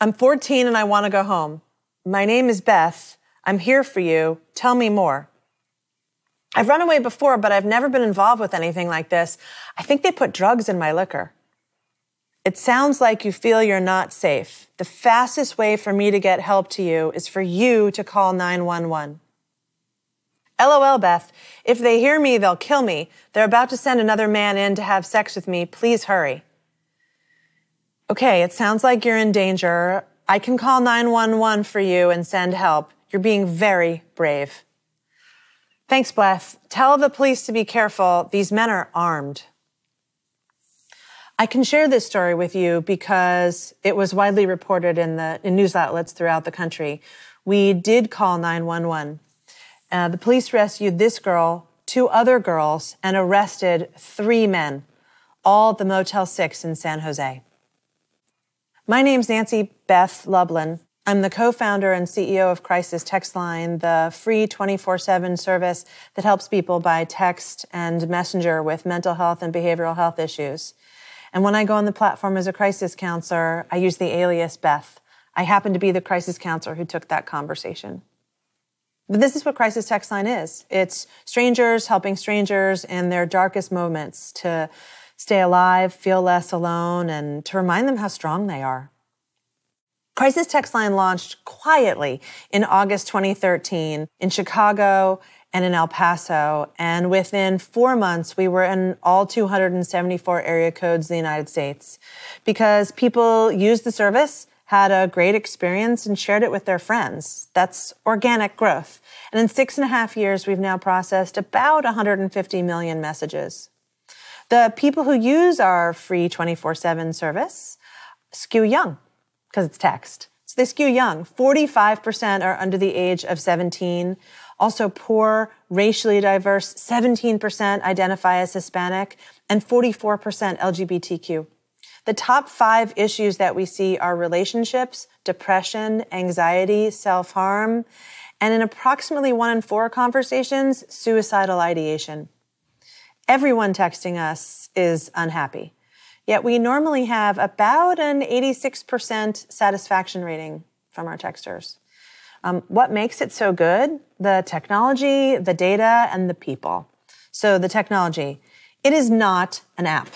I'm 14 and I want to go home. My name is Beth. I'm here for you. Tell me more. I've run away before, but I've never been involved with anything like this. I think they put drugs in my liquor. It sounds like you feel you're not safe. The fastest way for me to get help to you is for you to call 911. LOL, Beth. If they hear me, they'll kill me. They're about to send another man in to have sex with me. Please hurry. Okay, it sounds like you're in danger. I can call 911 for you and send help. You're being very brave. Thanks, Beth. Tell the police to be careful. These men are armed. I can share this story with you because it was widely reported in the in news outlets throughout the country. We did call 911. Uh, the police rescued this girl, two other girls, and arrested three men, all at the Motel 6 in San Jose. My name's Nancy Beth Lublin. I'm the co-founder and CEO of Crisis Text Line, the free 24-7 service that helps people by text and messenger with mental health and behavioral health issues. And when I go on the platform as a crisis counselor, I use the alias Beth. I happen to be the crisis counselor who took that conversation. But this is what Crisis Text Line is. It's strangers helping strangers in their darkest moments to stay alive, feel less alone, and to remind them how strong they are. Crisis Text Line launched quietly in August 2013 in Chicago and in El Paso. And within four months, we were in all 274 area codes in the United States because people used the service, had a great experience, and shared it with their friends. That's organic growth. And in six and a half years, we've now processed about 150 million messages. The people who use our free 24 7 service skew young because it's text. So they skew young. 45% are under the age of 17. Also poor, racially diverse, 17% identify as Hispanic, and 44% LGBTQ. The top five issues that we see are relationships, depression, anxiety, self-harm, and in approximately one in four conversations, suicidal ideation. Everyone texting us is unhappy. Yet we normally have about an 86% satisfaction rating from our texters. Um, what makes it so good? The technology, the data, and the people. So the technology. It is not an app.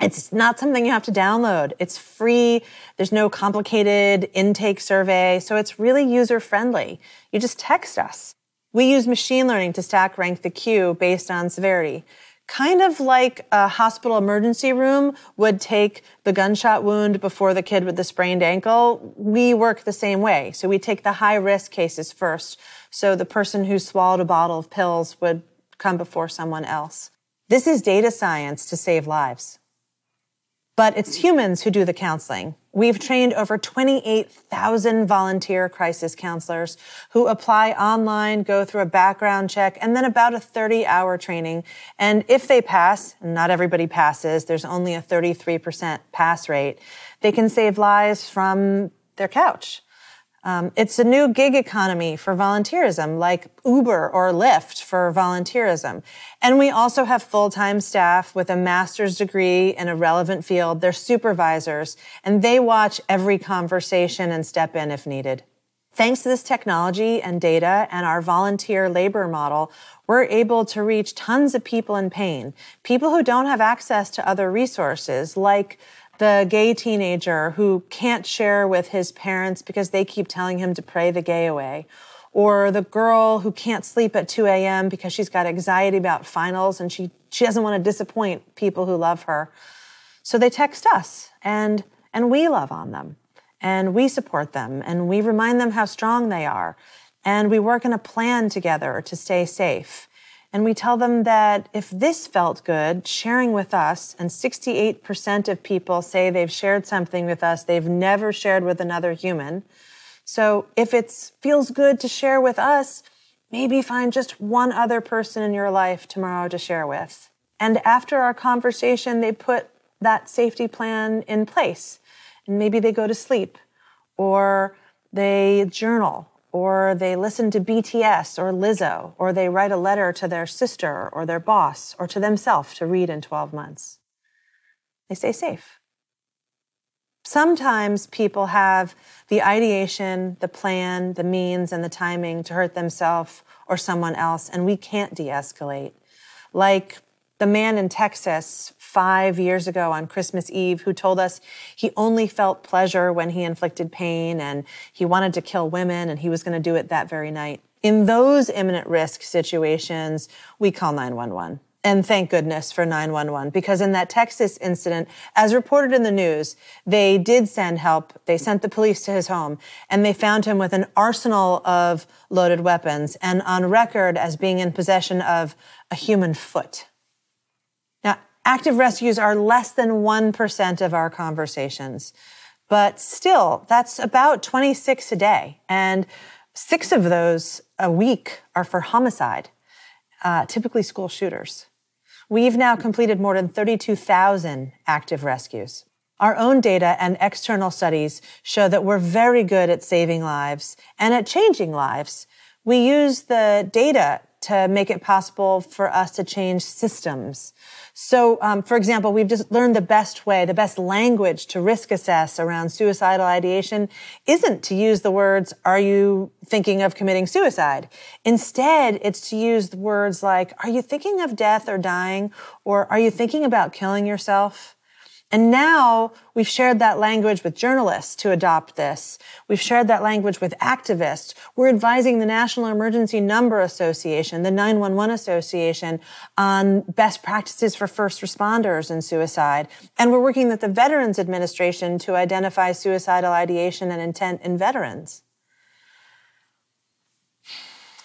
It's not something you have to download. It's free. There's no complicated intake survey. So it's really user friendly. You just text us. We use machine learning to stack rank the queue based on severity kind of like a hospital emergency room would take the gunshot wound before the kid with the sprained ankle. We work the same way. So we take the high risk cases first. So the person who swallowed a bottle of pills would come before someone else. This is data science to save lives. But it's humans who do the counseling. We've trained over 28,000 volunteer crisis counselors who apply online, go through a background check, and then about a 30 hour training. And if they pass, not everybody passes, there's only a 33% pass rate, they can save lives from their couch. Um, it's a new gig economy for volunteerism, like Uber or Lyft for volunteerism. And we also have full-time staff with a master's degree in a relevant field. They're supervisors, and they watch every conversation and step in if needed. Thanks to this technology and data and our volunteer labor model, we're able to reach tons of people in pain, people who don't have access to other resources like the gay teenager who can't share with his parents because they keep telling him to pray the gay away, or the girl who can't sleep at 2 a.m. because she's got anxiety about finals and she, she doesn't want to disappoint people who love her. So they text us and, and we love on them and we support them and we remind them how strong they are. And we work in a plan together to stay safe. And we tell them that if this felt good, sharing with us, and 68% of people say they've shared something with us they've never shared with another human. So if it feels good to share with us, maybe find just one other person in your life tomorrow to share with. And after our conversation, they put that safety plan in place. And maybe they go to sleep or they journal or they listen to BTS or Lizzo, or they write a letter to their sister or their boss or to themselves to read in 12 months. They stay safe. Sometimes people have the ideation, the plan, the means, and the timing to hurt themselves or someone else, and we can't de escalate. Like the man in Texas five years ago on Christmas Eve who told us he only felt pleasure when he inflicted pain and he wanted to kill women and he was going to do it that very night. In those imminent risk situations, we call 911. And thank goodness for 911 because in that Texas incident, as reported in the news, they did send help. They sent the police to his home and they found him with an arsenal of loaded weapons and on record as being in possession of a human foot. Active rescues are less than 1% of our conversations, but still, that's about 26 a day. And six of those a week are for homicide, uh, typically school shooters. We've now completed more than 32,000 active rescues. Our own data and external studies show that we're very good at saving lives and at changing lives. We use the data to make it possible for us to change systems. So, um, for example, we've just learned the best way, the best language to risk assess around suicidal ideation isn't to use the words, are you thinking of committing suicide? Instead, it's to use words like, are you thinking of death or dying? Or are you thinking about killing yourself? And now we've shared that language with journalists to adopt this. We've shared that language with activists. We're advising the National Emergency Number Association, the 911 Association on best practices for first responders in suicide. And we're working with the Veterans Administration to identify suicidal ideation and intent in veterans.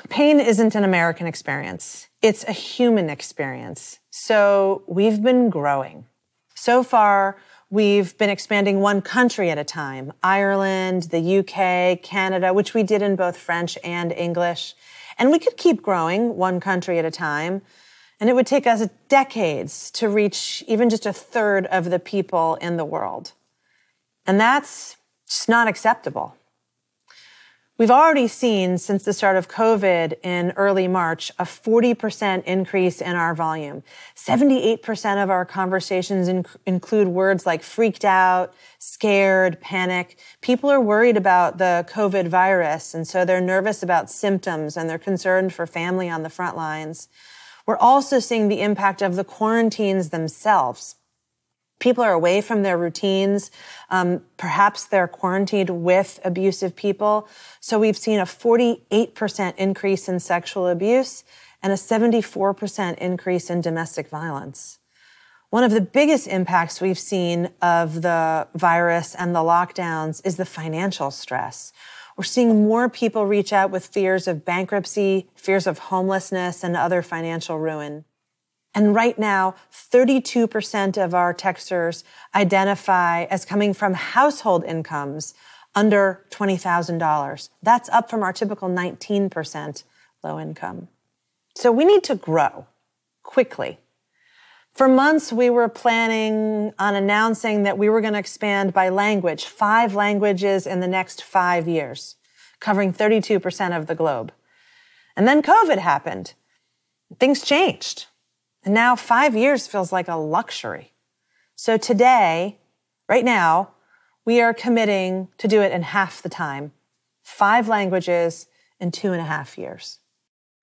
Pain isn't an American experience. It's a human experience. So we've been growing. So far, we've been expanding one country at a time Ireland, the UK, Canada, which we did in both French and English. And we could keep growing one country at a time. And it would take us decades to reach even just a third of the people in the world. And that's just not acceptable. We've already seen since the start of COVID in early March a 40% increase in our volume. 78% of our conversations inc- include words like freaked out, scared, panic. People are worried about the COVID virus, and so they're nervous about symptoms and they're concerned for family on the front lines. We're also seeing the impact of the quarantines themselves people are away from their routines. Um, perhaps they're quarantined with abusive people. So we've seen a 48% increase in sexual abuse and a 74% increase in domestic violence. One of the biggest impacts we've seen of the virus and the lockdowns is the financial stress. We're seeing more people reach out with fears of bankruptcy, fears of homelessness, and other financial ruin. And right now, 32% of our texters identify as coming from household incomes under $20,000. That's up from our typical 19% low income. So we need to grow quickly. For months, we were planning on announcing that we were going to expand by language, five languages in the next five years, covering 32% of the globe. And then COVID happened. Things changed. And now five years feels like a luxury. So today, right now, we are committing to do it in half the time, five languages in two and a half years.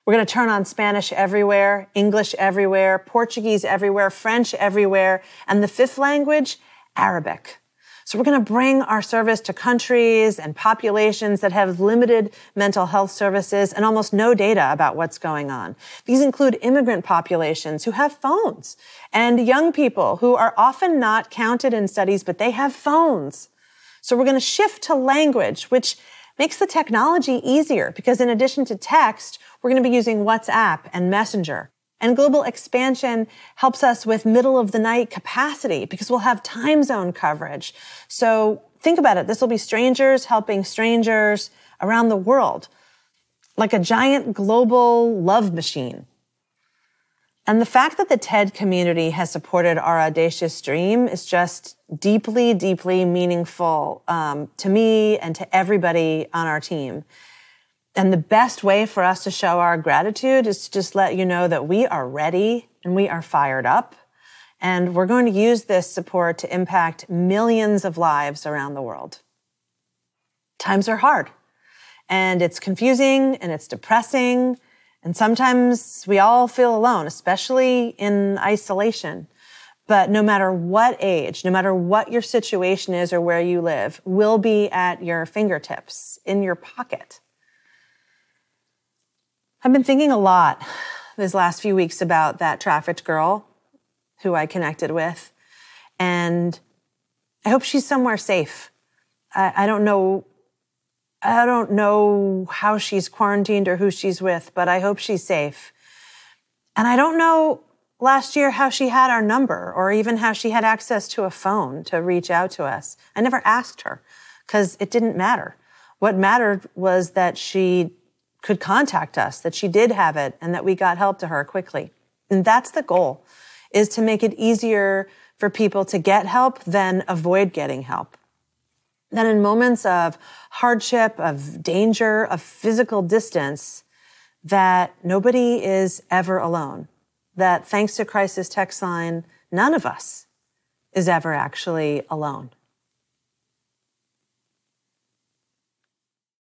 We're going to turn on Spanish everywhere, English everywhere, Portuguese everywhere, French everywhere, and the fifth language, Arabic. So we're going to bring our service to countries and populations that have limited mental health services and almost no data about what's going on. These include immigrant populations who have phones and young people who are often not counted in studies, but they have phones. So we're going to shift to language, which makes the technology easier because in addition to text, we're going to be using WhatsApp and Messenger. And global expansion helps us with middle of the night capacity because we'll have time zone coverage. So think about it. This will be strangers helping strangers around the world, like a giant global love machine. And the fact that the TED community has supported our audacious dream is just deeply, deeply meaningful um, to me and to everybody on our team. And the best way for us to show our gratitude is to just let you know that we are ready and we are fired up And we're going to use this support to impact millions of lives around the world. Times are hard and it's confusing and it's depressing. And sometimes we all feel alone, especially in isolation. But no matter what age, no matter what your situation is or where you live, will be at your fingertips, in your pocket. I've been thinking a lot these last few weeks about that trafficked girl who I connected with. And I hope she's somewhere safe. I, I don't know. I don't know how she's quarantined or who she's with, but I hope she's safe. And I don't know last year how she had our number or even how she had access to a phone to reach out to us. I never asked her because it didn't matter. What mattered was that she could contact us, that she did have it, and that we got help to her quickly. And that's the goal, is to make it easier for people to get help than avoid getting help. Then in moments of hardship, of danger, of physical distance, that nobody is ever alone that thanks to Crisis Text Line, none of us is ever actually alone.